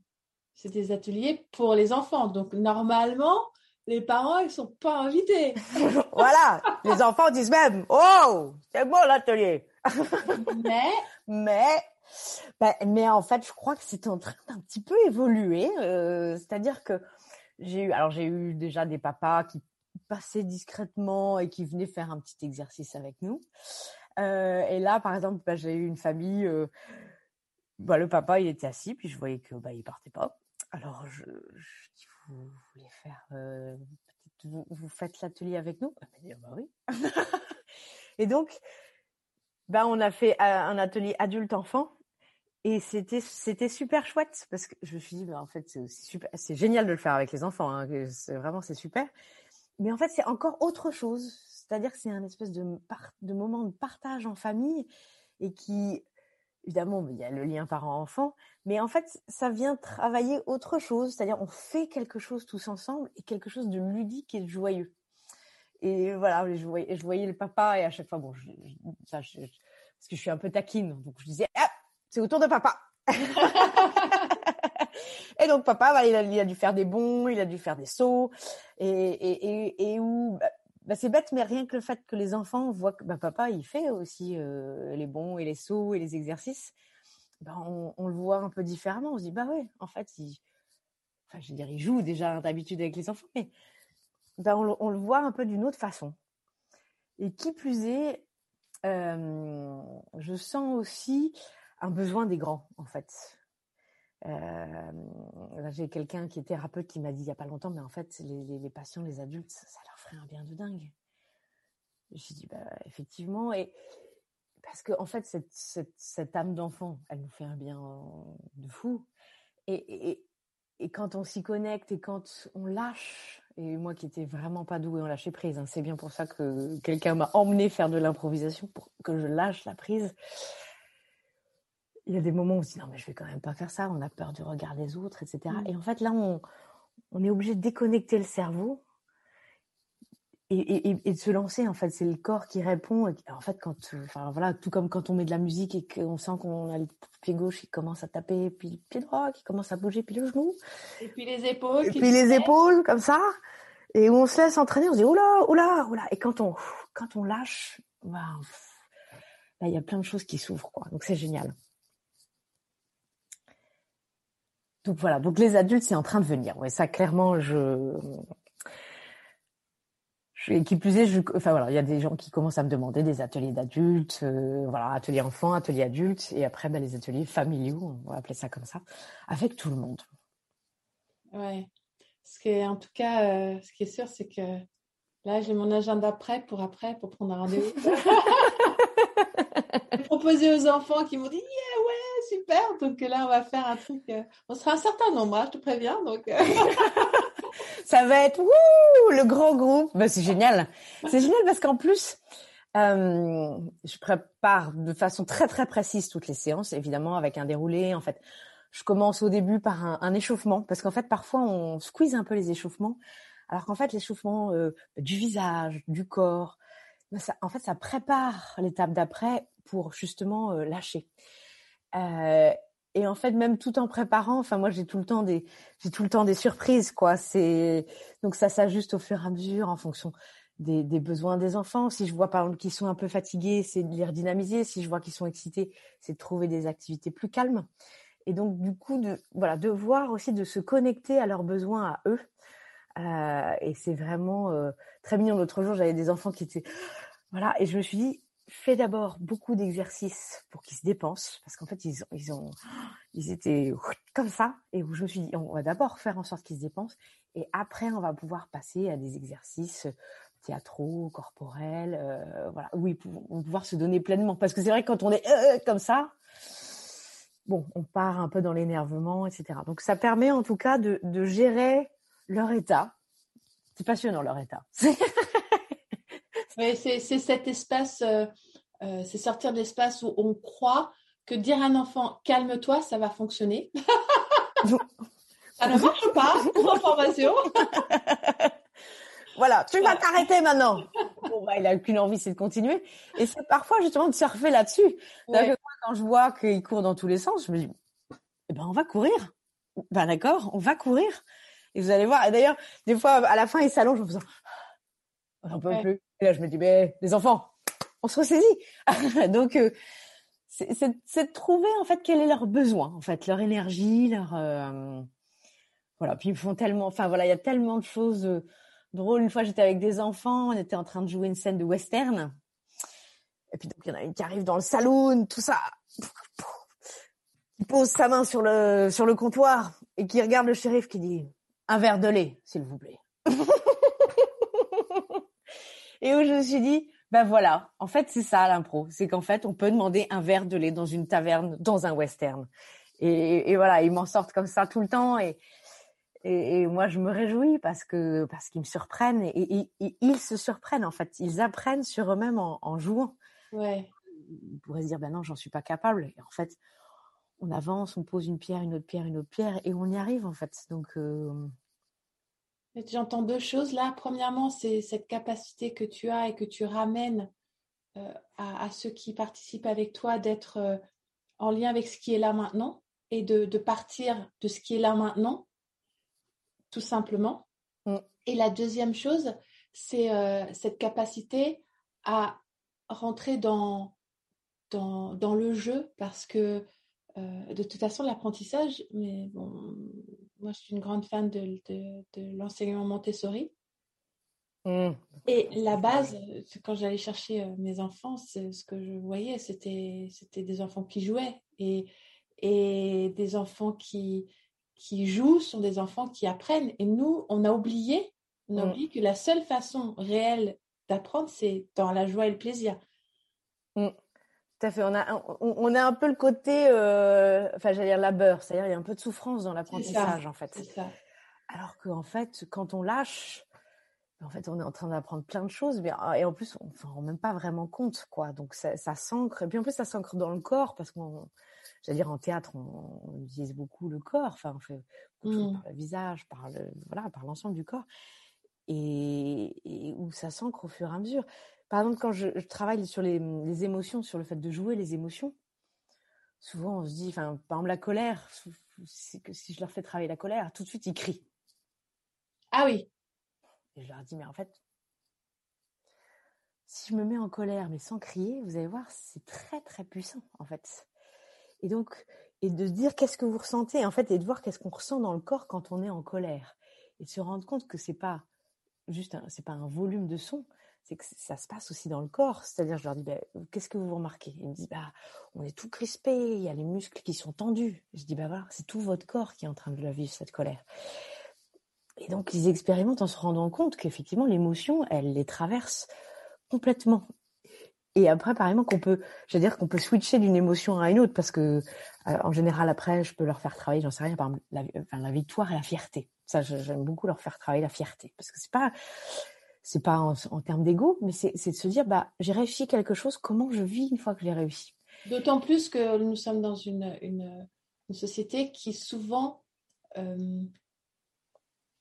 c'est des ateliers pour les enfants. Donc, normalement, les parents, ils sont pas invités. [laughs] voilà, les enfants disent même, oh, c'est bon l'atelier. [laughs] Mais, [laughs] Mais, bah, mais en fait, je crois que c'est en train d'un petit peu évoluer. euh, C'est-à-dire que j'ai eu, alors j'ai eu déjà des papas qui passaient discrètement et qui venaient faire un petit exercice avec nous. Euh, et là, par exemple, bah, j'ai eu une famille. euh, bah, le papa, il était assis, puis je voyais que bah, il partait pas. Alors je, je dis, vous voulez faire, euh, vous, vous faites l'atelier avec nous? Ah bah oui. [laughs] et donc, bah, on a fait euh, un atelier adulte-enfant et c'était super chouette parce que je me suis dit en fait c'est génial de le faire avec les enfants hein, vraiment c'est super. Mais en fait c'est encore autre chose. C'est-à-dire que c'est un espèce de moment de partage en famille et qui évidemment il y a le lien parent-enfant mais en fait ça vient travailler autre chose. C'est-à-dire on fait quelque chose tous ensemble et quelque chose de ludique et de joyeux. Et voilà je voyais le papa et à chaque fois bon parce que je suis un peu taquine donc je disais ah, c'est au tour de papa. [laughs] et donc papa, bah, il, a, il a dû faire des bons, il a dû faire des sauts, et, et, et, et où bah, bah, c'est bête, mais rien que le fait que les enfants voient que papa il fait aussi euh, les bons et les sauts et les exercices, on, on le voit un peu différemment. On se dit bah ouais, en fait, il, enfin je veux dire, il joue déjà d'habitude avec les enfants, mais on, le- on le voit un peu d'une autre façon. Et qui plus est, euh, je sens aussi un besoin des grands, en fait. J'ai quelqu'un qui est thérapeute qui m'a dit il n'y a pas longtemps, mais en fait, les, patients, les adultes, ça, leur ferait un bien de dingue. J'ai dit bah, effectivement, et parce que en fait, cette, cette, âme d'enfant, elle nous fait un bien de fou. Et, et, et quand on s'y connecte et quand on lâche, et moi qui étais vraiment pas douée en lâcher prise, hein, c'est bien pour ça que quelqu'un m'a emmené faire de l'improvisation pour que je lâche la prise il y a des moments où on se dit non mais je vais quand même pas faire ça, on a peur du regard des autres, etc. Mmh. Et en fait là on, on est obligé de déconnecter le cerveau et, et, de se lancer en fait. C'est le corps qui répond en fait quand enfin voilà tout comme quand on met de la musique et qu'on sent qu'on a le pied gauche qui commence à taper puis le pied droit qui commence à bouger puis le genou. Et puis les épaules et puis les épaules comme ça. Et où on se laisse entraîner on se dit oula oula oula. Et quand on quand on lâche bah, là il y a plein de choses qui s'ouvrent quoi. Donc c'est génial Donc voilà, donc les adultes, c'est en train de venir. Ouais, ça clairement, je, je qui plus est, je... enfin voilà, il y a des gens qui commencent à me demander des ateliers d'adultes, euh, voilà, ateliers enfants, ateliers adultes, et après ben, les ateliers familiaux, on va appeler ça comme ça, avec tout le monde. Ouais. Ce qui est, en tout cas, euh, ce qui est sûr, c'est que là, j'ai mon agenda prêt pour après, pour prendre un rendez-vous. [laughs] proposer aux enfants qui m'ont dit yeah ouais super donc là on va faire un truc euh, on sera un certain nombre hein, je te préviens donc euh. [laughs] ça va être le grand groupe bah, c'est génial c'est génial parce qu'en plus euh, je prépare de façon très très précise toutes les séances évidemment avec un déroulé en fait je commence au début par un, échauffement parce qu'en fait parfois on squeeze un peu les échauffements alors qu'en fait l'échauffement du visage du corps ça, en fait, ça prépare l'étape d'après pour justement lâcher. Euh, et en fait, même tout en préparant, enfin moi j'ai tout le temps des, j'ai tout le temps des surprises quoi. C'est donc ça s'ajuste au fur et à mesure en fonction des, besoins des enfants. Si je vois par exemple qu'ils sont un peu fatigués, c'est de les redynamiser. Si je vois qu'ils sont excités, c'est de trouver des activités plus calmes. Et donc du coup de voilà de voir aussi de se connecter à leurs besoins à eux. Euh, et c'est vraiment euh, très mignon. L'autre jour, j'avais des enfants qui étaient voilà, et je me suis dit, fais d'abord beaucoup d'exercices pour qu'ils se dépensent, parce qu'en fait, ils, ils, ont, [gasps] ils étaient [laughs] comme ça, et où je me suis dit, on va d'abord faire en sorte qu'ils se dépensent, et après, on va pouvoir passer à des exercices théâtraux, corporels, euh, voilà, oui, on va pouvoir se donner pleinement, parce que c'est vrai que quand on est euh, comme ça, bon, on part un peu dans l'énervement, etc. Donc, ça permet en tout cas de, de gérer leur état. C'est passionnant leur état. [laughs] Oui, c'est cet espace, euh, euh, c'est sortir de l'espace où on croit que dire à un enfant calme-toi, ça va fonctionner. [laughs] ça ne marche pas, [laughs] pour information. [laughs] voilà, tu vas t'arrêter maintenant. Bon, bah, il n'a aucune envie, c'est de continuer. Et c'est parfois justement de surfer là-dessus. Quand je vois qu'il court dans tous les sens, je me dis, eh ben, on va courir. Ben d'accord, on va courir. Et vous allez voir. Et d'ailleurs, des fois, à la fin, il s'allonge en faisant, plus. Et là, je me dis, mais les enfants, on se ressaisit. [laughs] Donc, euh, c'est de trouver en fait quel est leur besoin, en fait, leur énergie, leur euh, voilà. Puis ils font tellement, enfin voilà, il y a tellement de choses euh, drôles. Une fois, j'étais avec des enfants, on était en train de jouer une scène de western. Et puis donc il y en a une qui arrive dans le salon, tout ça. Il pose sa main sur le sur le comptoir et qui regarde le shérif qui dit un verre de lait, s'il vous plaît. [laughs] et où je me suis dit, ben voilà, en fait c'est ça l'impro, c'est qu'en fait on peut demander un verre de lait dans une taverne, dans un western. Et, et voilà, ils m'en sortent comme ça tout le temps et, et, et moi je me réjouis parce que parce qu'ils me surprennent et, ils se surprennent en fait, ils apprennent sur eux-mêmes en, en, jouant. Ouais. Ils pourraient se dire ben non j'en suis pas capable. Et en fait on avance, on pose une pierre, une autre pierre, une autre pierre et on y arrive en fait. Donc euh, J'entends deux choses là. Premièrement, c'est cette capacité que tu as et que tu ramènes euh, à, ceux qui participent avec toi d'être euh, en lien avec ce qui est là maintenant et de, partir de ce qui est là maintenant, tout simplement. Mm. Et la deuxième chose, c'est euh, cette capacité à rentrer dans, dans, dans, le jeu parce que de toute façon, l'apprentissage, mais bon, moi, je suis une grande fan de, de, l'enseignement Montessori. Mmh. Et la base, quand j'allais chercher euh, mes enfants, ce que je voyais, c'était des enfants qui jouaient. Et, et des enfants qui, qui jouent sont des enfants qui apprennent. Et nous, on a oublié, on a mmh. que la seule façon réelle d'apprendre, c'est dans la joie et le plaisir. Mmh. Tout à fait. On a, on, a un peu le côté, euh, enfin, j'allais dire labeur, c'est-à-dire il y a un peu de souffrance dans l'apprentissage, en fait. Ça. Alors qu'en fait, quand on lâche, en fait, on est en train d'apprendre plein de choses, mais, et en plus, on ne rend même pas vraiment compte, quoi. Donc, ça, ça s'ancre. Et puis, en plus, ça s'ancre dans le corps, parce qu'on, j'allais dire, en théâtre, on, utilise beaucoup le corps. Enfin, on fait beaucoup mmh. par le visage, par le, voilà, par l'ensemble du corps. Et, et où ça s'ancre au fur et à mesure. Par exemple, quand je, travaille sur les, émotions, sur le fait de jouer les émotions, souvent on se dit, enfin, par exemple, la colère, c'est que si je leur fais travailler la colère, tout de suite ils crient. Ah oui. Et je leur dis, mais en fait, si je me mets en colère mais sans crier, vous allez voir, c'est très très puissant en fait. Et donc, et de dire qu'est-ce que vous ressentez en fait, et de voir qu'est-ce qu'on ressent dans le corps quand on est en colère, et de se rendre compte que c'est pas juste, c'est pas un volume de son, c'est que ça se passe aussi dans le corps. C'est-à-dire, je leur dis, bah, qu'est-ce que vous remarquez? Ils me disent, bah, on est tout crispé, il y a les muscles qui sont tendus. Je dis, bah voilà, c'est tout votre corps qui est en train de la vivre, cette colère. Et donc, ils expérimentent en se rendant compte qu'effectivement, l'émotion, elle les traverse complètement. Et après, apparemment, qu'on peut, dire qu'on peut switcher d'une émotion à une autre, parce que, euh, en général, après, je peux leur faire travailler, j'en sais rien, par exemple, la victoire et la fierté. Ça, j'aime beaucoup leur faire travailler la fierté, parce que c'est pas, c'est pas en, termes d'ego, mais c'est de se dire, bah, j'ai réussi quelque chose, comment je vis une fois que j'ai réussi? D'autant plus que nous sommes dans une, une, société qui souvent, euh,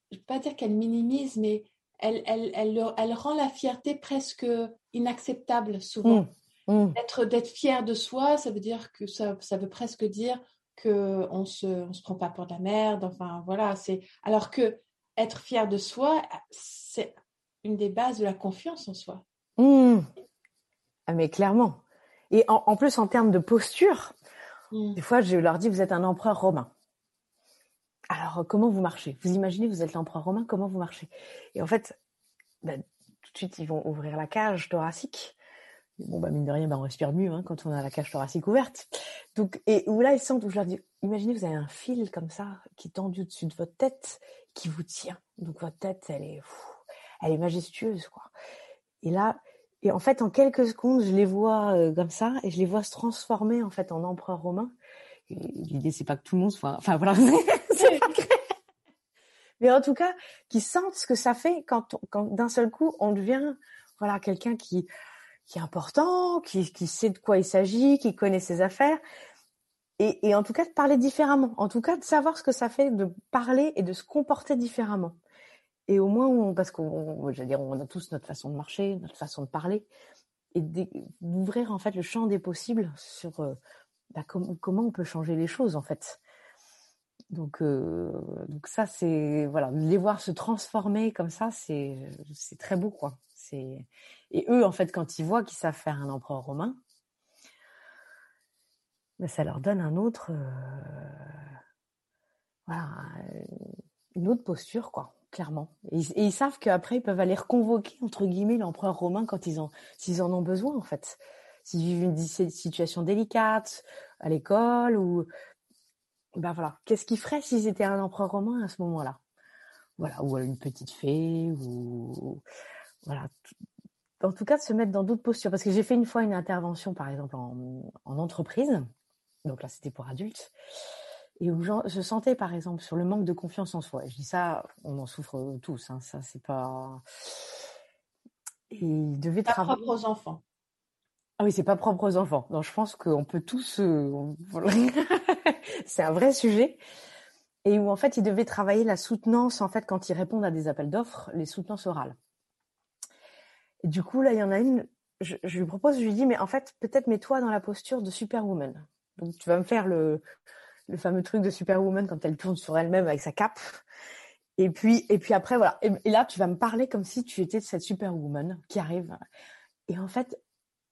je ne vais pas dire qu'elle minimise, mais elle, elle, elle, elle, rend la fierté presque inacceptable souvent. Mmh, mmh. D'être fier de soi, ça veut dire que ça, ça veut presque dire qu'on ne se, on se prend pas pour de la merde. Enfin, voilà. c'est Alors que être fier de soi, c'est une des bases de la confiance en soi. Mmh. Ah, mais clairement. Et en, plus, en termes de posture, mmh. des fois, je leur dis, vous êtes un empereur romain. Alors, comment vous marchez? Vous imaginez, vous êtes l'empereur romain, comment vous marchez? Et en fait, bah, tout de suite, ils vont ouvrir la cage thoracique. Bon, bah, mine de rien, bah, on respire mieux hein, quand on a la cage thoracique ouverte. Donc, et où là, ils sentent, où je leur dis, imaginez, vous avez un fil comme ça, qui est tendu au-dessus de votre tête, qui vous tient. Donc, votre tête, elle est elle est majestueuse, quoi. Et là, et en fait, en quelques secondes, je les vois euh, comme ça, et je les vois se transformer en fait en empereur romain. L'idée, c'est pas que tout le monde soit, enfin voilà, [laughs] [laughs] mais en tout cas, qui sentent ce que ça fait quand, quand d'un seul coup, on devient, voilà, quelqu'un qui qui est important, qui, qui sait de quoi il s'agit, qui connaît ses affaires. Et, et, en tout cas de parler différemment, en tout cas de savoir ce que ça fait de parler et de se comporter différemment. Et au moins, parce qu'on, dire, on a tous notre façon de marcher, notre façon de parler, et d'ouvrir en fait le champ des possibles sur euh, bah, comment on peut changer les choses en fait. Donc, euh, donc ça c'est voilà, les voir se transformer comme ça, c'est c'est très beau quoi. Et eux en fait quand ils voient qu'ils savent faire un empereur romain, bah, ça leur donne un autre euh, voilà une autre posture quoi clairement. Et, ils savent qu'après, ils peuvent aller reconvoquer, entre guillemets, l'empereur romain quand ils, ont, s'ils en ont besoin, en fait. S'ils vivent une situation délicate à l'école ou... Ben voilà. Qu'est-ce qu'ils feraient s'ils étaient un empereur romain à ce moment-là? Voilà. Ou une petite fée ou... Voilà. En tout cas, de se mettre dans d'autres postures. Parce que j'ai fait une fois une intervention, par exemple, en, en entreprise. Donc là, c'était pour adultes et où je sentais par exemple sur le manque de confiance en soi. je dis ça, on en souffre tous. Hein, ça, c'est pas. Et il devait pas propre aux enfants. Ah oui, c'est pas propre aux enfants. Donc je pense qu'on peut tous. Euh, [laughs] c'est un vrai sujet. Et où en fait, il devait travailler la soutenance en fait quand ils répondent à des appels d'offres, les soutenances orales. Et du coup, là, il y en a une. Je, je lui propose, je lui dis, mais en fait, peut-être mets-toi dans la posture de superwoman. Donc tu vas me faire le le fameux truc de Superwoman quand elle tourne sur elle-même avec sa cape. Et puis, et puis après, voilà. Et, là, tu vas me parler comme si tu étais cette Superwoman qui arrive. Et en fait,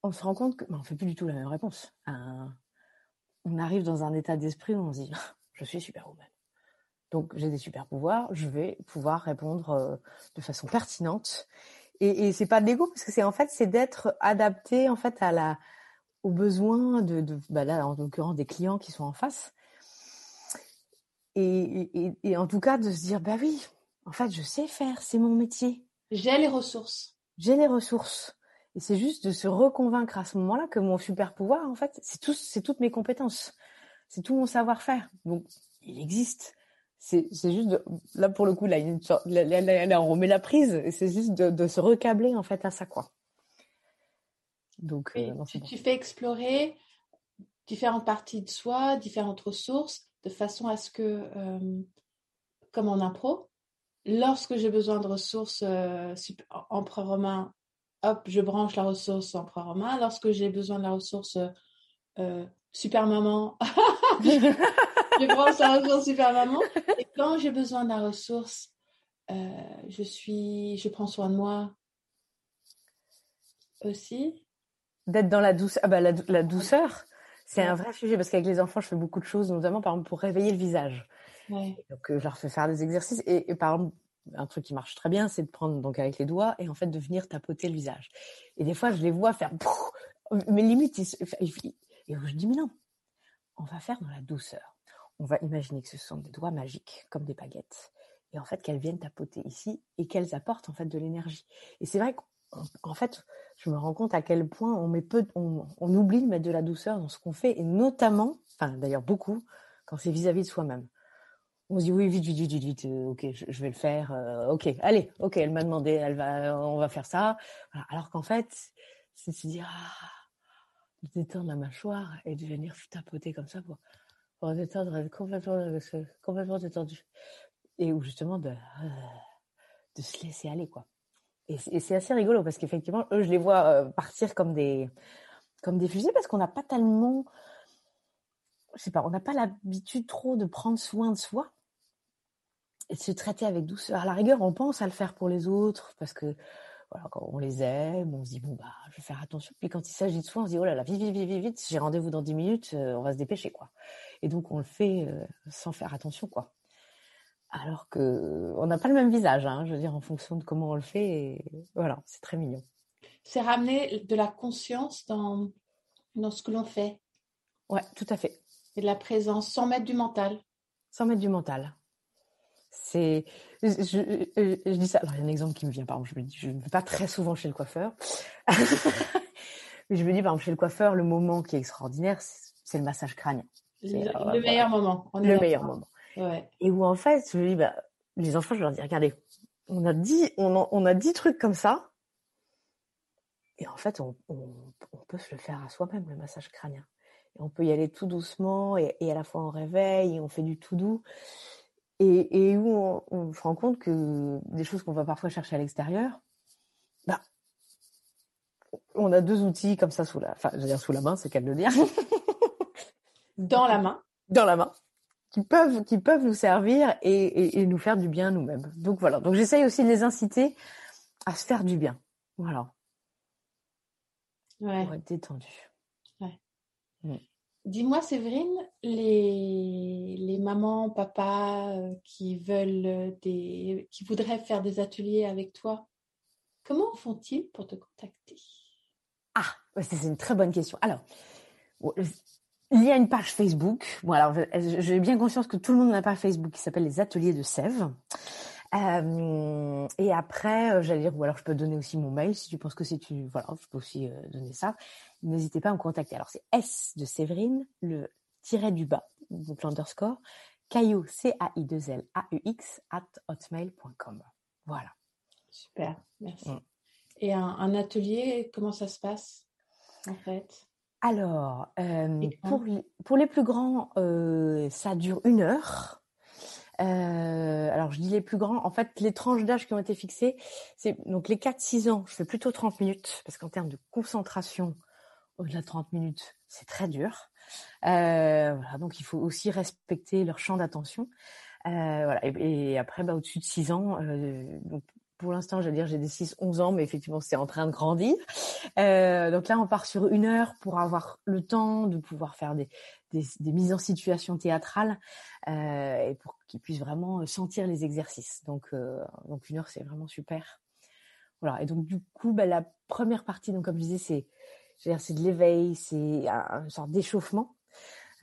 on se rend compte que, ben, on fait plus du tout la même réponse. on arrive dans un état d'esprit où on se dit, [laughs] je suis Superwoman. Donc, j'ai des super pouvoirs, je vais pouvoir répondre euh, de façon pertinente Et, et c'est pas de l'ego parce que c'est en fait c'est d'être adapté en fait à la aux besoins de bah là en l'occurrence des clients qui sont en face. Et, et, et, en tout cas de se dire bah oui, en fait je sais faire, c'est mon métier. J'ai les ressources. J'ai les ressources. Et c'est juste de se reconvaincre à ce moment-là que mon super pouvoir, en fait, c'est tout, c'est toutes mes compétences, c'est tout mon savoir-faire. Donc, il existe. C'est, c'est juste de, là pour le coup là, une sorte, là, là, là, on remet la prise. Et c'est juste de, de, se recabler en fait à ça quoi. Donc, euh, non, tu, bon. tu, fais explorer différentes parties de soi, différentes ressources, de façon à ce que, euh, comme en impro, lorsque j'ai besoin de ressources euh, en pré-romain hop, je branche la ressource en romain. Lorsque j'ai besoin de la ressource euh, super maman, [laughs] je branche la ressource super maman. Et quand j'ai besoin de la ressource, euh, je suis, je prends soin de moi aussi. D'être dans la. Ah bah, la douceur, c'est un vrai sujet parce qu'avec les enfants, je fais beaucoup de choses, notamment par exemple pour réveiller le visage. Ouais. Donc, euh, je leur fais faire des exercices et, et par exemple, un truc qui marche très bien, c'est de prendre donc avec les doigts et en fait de venir tapoter le visage. Et des fois, je les vois faire, mais limite, ils, et je dis mais non, on va faire dans la douceur. On va imaginer que ce sont des doigts magiques comme des baguettes et en fait qu'elles viennent tapoter ici et qu'elles apportent en fait de l'énergie. Et c'est vrai qu'en fait, je me rends compte à quel point on met peu, on, oublie de mettre de la douceur dans ce qu'on fait et notamment, enfin d'ailleurs beaucoup, quand c'est vis-à-vis de soi-même. On se dit oui vite vite vite vite, euh, ok je, vais le faire euh, ok allez ok elle m'a demandé elle va on va faire ça. Alors qu'en fait c'est de se dire ah, de détendre la mâchoire et de venir tapoter comme ça pour, détendre complètement complètement détendu. Et ou justement de se laisser aller quoi et, c'est assez rigolo parce qu'effectivement eux je les vois euh, partir comme des comme des fusées parce qu'on n'a pas tellement je sais pas, on n'a pas l'habitude trop de prendre soin de soi et de se traiter avec douceur. À la rigueur, on pense à le faire pour les autres parce que voilà, on les aime, on se dit bon bah je vais faire attention. Puis quand il s'agit de soi, on se dit oh là là vite vite vite vite, j'ai rendez-vous dans 10 minutes, euh, on va se dépêcher quoi. Et donc on le fait euh, sans faire attention quoi. Alors que on n'a pas le même visage, hein, je veux dire en fonction de comment on le fait. Et voilà, c'est très mignon. C'est ramener de la conscience dans dans ce que l'on fait. Ouais, tout à fait. Et de la présence, sans mettre du mental. Sans mettre du mental. C'est, je, je, je, dis ça. Alors, il y a un exemple qui me vient. Par exemple, je me dis, je ne vais pas très souvent chez le coiffeur. [laughs] Mais je me dis, par exemple, chez le coiffeur, le moment qui est extraordinaire, c'est le massage crânien. Le, euh, le meilleur moment. Le meilleur moment. Ouais. Et où, en fait, je me dis, bah, les enfants, je leur dis, regardez, on a dit, on, a, on a dix trucs comme ça. Et en fait, on, on, on peut se le faire à soi-même, le massage crânien. Et on peut y aller tout doucement et, et, à la fois on réveille et on fait du tout doux. Et, et où on, on, se rend compte que des choses qu'on va parfois chercher à l'extérieur, bah, on a deux outils comme ça sous la, enfin, je veux dire sous la main, c'est qu'à le dire. [laughs] [laughs] Dans la main. Dans la main. Qui peuvent, qui peuvent nous servir et, et, et nous faire du bien nous-mêmes. Donc voilà. Donc j'essaye aussi de les inciter à se faire du bien. Voilà. Ouais. Pour être détendu. Ouais. Mm. Dis-moi, Séverine, les, les mamans, papas euh, qui veulent des, qui voudraient faire des ateliers avec toi, comment font-ils pour te contacter? Ah, c'est une très bonne question. Alors, il y a une page Facebook. Bon, alors, j'ai bien conscience que tout le monde n'a pas Facebook qui s'appelle les Ateliers de Sèvres. Euh, et après, euh, j'allais dire, ou alors je peux donner aussi mon mail si tu penses que c'est tu, voilà, je peux aussi euh, donner ça. N'hésitez pas à me contacter. Alors c'est S de Séverine, le tiret du bas, donc l'underscore, caillou c a i 2 l a u x at hotmail.com. Voilà. Super, merci. Mm. Et un, un, atelier, comment ça se passe en fait? Alors, euh, pour, pour les plus grands, euh, ça dure une heure. Euh, alors je dis les plus grands, en fait les tranches d'âge qui ont été fixées, c'est donc les 4-6 ans, je fais plutôt 30 minutes, parce qu'en termes de concentration, au-delà de 30 minutes, c'est très dur. Voilà, donc il faut aussi respecter leur champ d'attention. Voilà, et, et après, bah, au-dessus de 6 ans, donc pour l'instant, j'allais dire j'ai des 6-11 ans, mais effectivement, c'est en train de grandir. Euh, donc là, on part sur une heure pour avoir le temps de pouvoir faire des, des, mises en situation théâtrales euh, et pour qu'ils puissent vraiment sentir les exercices. Donc, euh, donc une heure, c'est vraiment super. voilà. Et donc du coup, bah, la première partie, donc comme je disais, c'est c'est de l'éveil, c'est une sorte d'échauffement.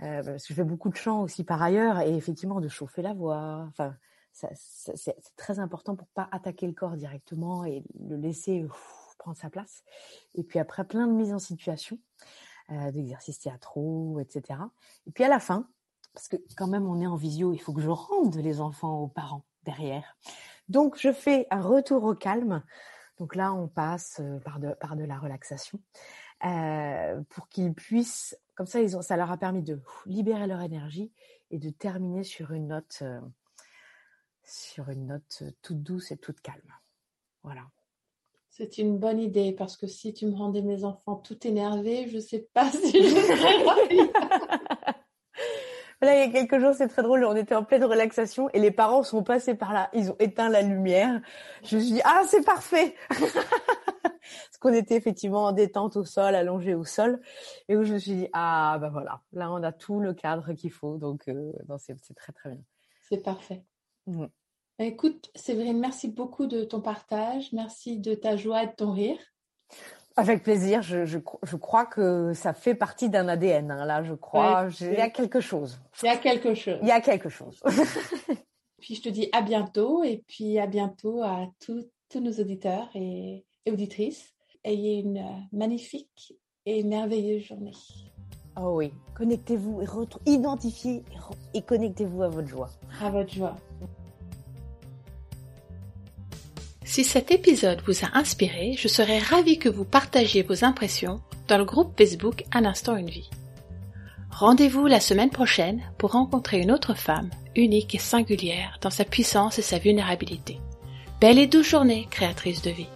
Euh, parce que je fais beaucoup de chants aussi par ailleurs, et effectivement de chauffer la voix. Enfin, c'est très important pour pas attaquer le corps directement et le laisser prendre sa place. Et puis après, plein de mises en situation, euh, d'exercices théâtraux, etc. Et puis à la fin, parce que quand même on est en visio, il faut que je rende les enfants aux parents derrière. Donc je fais un retour au calme. Donc là, on passe euh, par de, par de la relaxation euh, pour qu'ils puissent, comme ça, ils ont, ça leur a permis de libérer leur énergie et de terminer sur une note, euh, sur une note toute douce et toute calme. Voilà. C'est une bonne idée parce que si tu me rendais mes enfants tout énervés, je ne sais pas [laughs] si je serais [laughs] Là, il y a quelques jours, c'est très drôle. On était en pleine relaxation et les parents sont passés par là. Ils ont éteint la lumière. Je me suis dit, ah, c'est parfait. [laughs] Parce qu'on était effectivement en détente au sol, allongé au sol. Et où je me suis dit, ah, ben voilà. Là, on a tout le cadre qu'il faut. Donc, euh, c'est très, très bien. C'est parfait. Mmh. Écoute, Séverine, merci beaucoup de ton partage. Merci de ta joie et de ton rire. Avec plaisir. Je, je, je, crois que ça fait partie d'un ADN. Hein. Là, je crois. il y a quelque chose. Il y a quelque chose. Il y a quelque chose. [laughs] puis je te dis à bientôt et puis à bientôt à tous nos auditeurs et, auditrices. Ayez une euh, magnifique et merveilleuse journée. Oh oui, connectez-vous, identifiez et connectez-vous à votre joie. À votre joie. Si cet épisode vous a inspiré, je serais ravie que vous partagiez vos impressions dans le groupe Facebook Un instant une vie. Rendez-vous la semaine prochaine pour rencontrer une autre femme, unique et singulière dans sa puissance et sa vulnérabilité. Belle et douce journée, créatrice de vie.